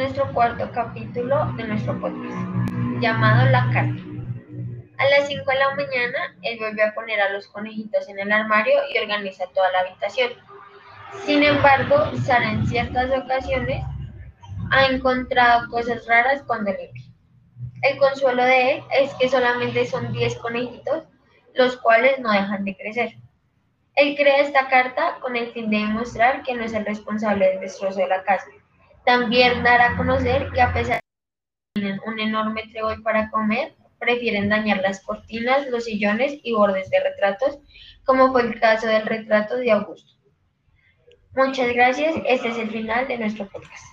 nuestro cuarto capítulo de nuestro podcast, llamado La Carta. A las 5 de la mañana, él vuelve a poner a los conejitos en el armario y organiza toda la habitación. Sin embargo, Sara en ciertas ocasiones ha encontrado cosas raras cuando limpia. El consuelo de él es que solamente son 10 conejitos, los cuales no dejan de crecer. Él crea esta carta con el fin de demostrar que no es el responsable del destrozo de la casa. También dar a conocer que a pesar de que tienen un enorme trébol para comer, prefieren dañar las cortinas, los sillones y bordes de retratos, como fue el caso del retrato de Augusto. Muchas gracias. Este es el final de nuestro podcast.